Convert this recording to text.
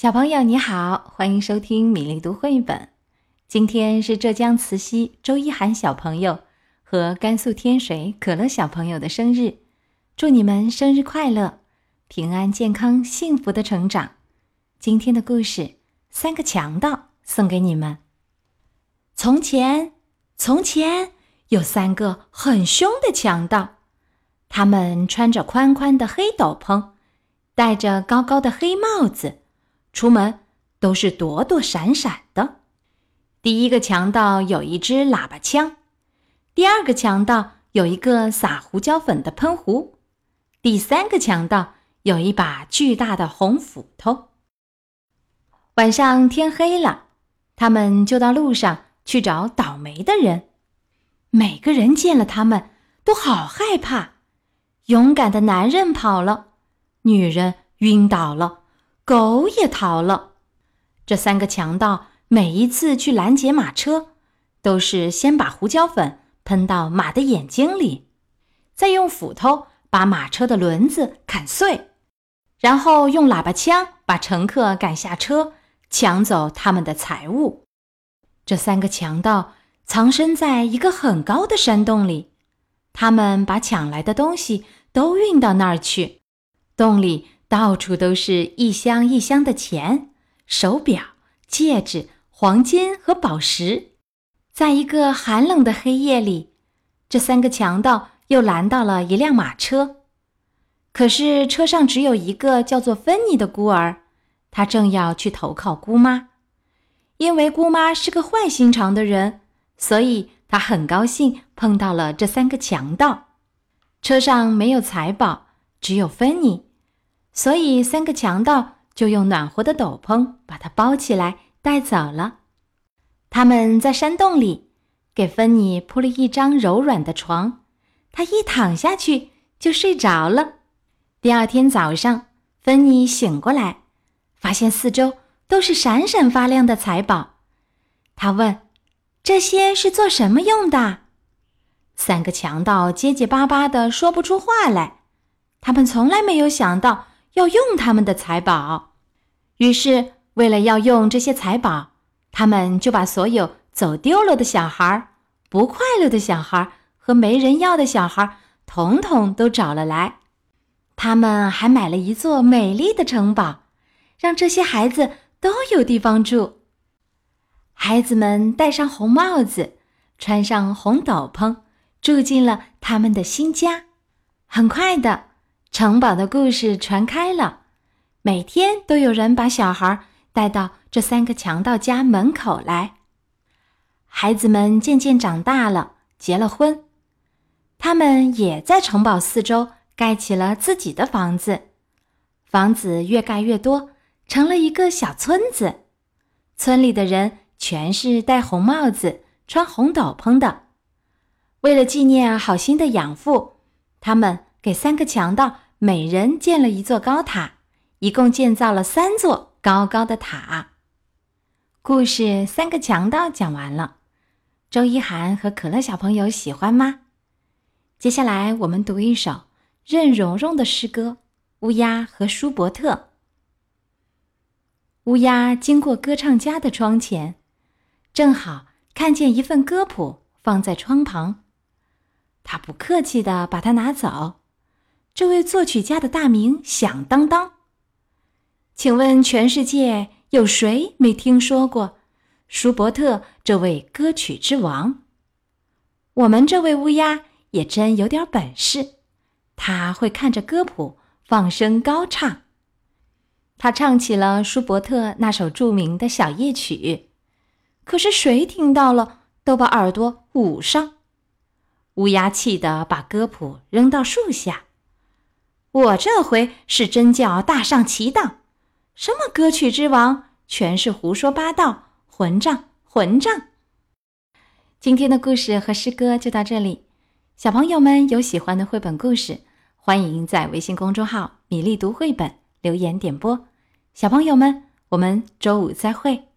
小朋友你好，欢迎收听米粒读绘本。今天是浙江慈溪周一涵小朋友和甘肃天水可乐小朋友的生日，祝你们生日快乐，平安健康幸福的成长。今天的故事《三个强盗》送给你们。从前，从前有三个很凶的强盗，他们穿着宽宽的黑斗篷，戴着高高的黑帽子。出门都是躲躲闪闪的。第一个强盗有一支喇叭枪，第二个强盗有一个撒胡椒粉的喷壶，第三个强盗有一把巨大的红斧头。晚上天黑了，他们就到路上去找倒霉的人。每个人见了他们都好害怕。勇敢的男人跑了，女人晕倒了。狗也逃了。这三个强盗每一次去拦截马车，都是先把胡椒粉喷到马的眼睛里，再用斧头把马车的轮子砍碎，然后用喇叭枪把乘客赶下车，抢走他们的财物。这三个强盗藏身在一个很高的山洞里，他们把抢来的东西都运到那儿去，洞里。到处都是一箱一箱的钱、手表、戒指、黄金和宝石。在一个寒冷的黑夜里，这三个强盗又拦到了一辆马车。可是车上只有一个叫做芬妮的孤儿，他正要去投靠姑妈。因为姑妈是个坏心肠的人，所以他很高兴碰到了这三个强盗。车上没有财宝，只有芬妮。所以，三个强盗就用暖和的斗篷把他包起来带走了。他们在山洞里给芬妮铺了一张柔软的床，她一躺下去就睡着了。第二天早上，芬妮醒过来，发现四周都是闪闪发亮的财宝。她问：“这些是做什么用的？”三个强盗结结巴巴的说不出话来。他们从来没有想到。要用他们的财宝，于是为了要用这些财宝，他们就把所有走丢了的小孩、不快乐的小孩和没人要的小孩，统统都找了来。他们还买了一座美丽的城堡，让这些孩子都有地方住。孩子们戴上红帽子，穿上红斗篷，住进了他们的新家。很快的。城堡的故事传开了，每天都有人把小孩带到这三个强盗家门口来。孩子们渐渐长大了，结了婚，他们也在城堡四周盖起了自己的房子。房子越盖越多，成了一个小村子。村里的人全是戴红帽子、穿红斗篷的。为了纪念好心的养父，他们。给三个强盗每人建了一座高塔，一共建造了三座高高的塔。故事《三个强盗》讲完了，周一涵和可乐小朋友喜欢吗？接下来我们读一首任溶溶的诗歌《乌鸦和舒伯特》。乌鸦经过歌唱家的窗前，正好看见一份歌谱放在窗旁，他不客气的把它拿走。这位作曲家的大名响当当。请问全世界有谁没听说过舒伯特这位歌曲之王？我们这位乌鸦也真有点本事，他会看着歌谱放声高唱。他唱起了舒伯特那首著名的小夜曲，可是谁听到了都把耳朵捂上。乌鸦气得把歌谱扔到树下。我这回是真叫大上其当，什么歌曲之王，全是胡说八道，混账混账！今天的故事和诗歌就到这里，小朋友们有喜欢的绘本故事，欢迎在微信公众号“米粒读绘本”留言点播。小朋友们，我们周五再会。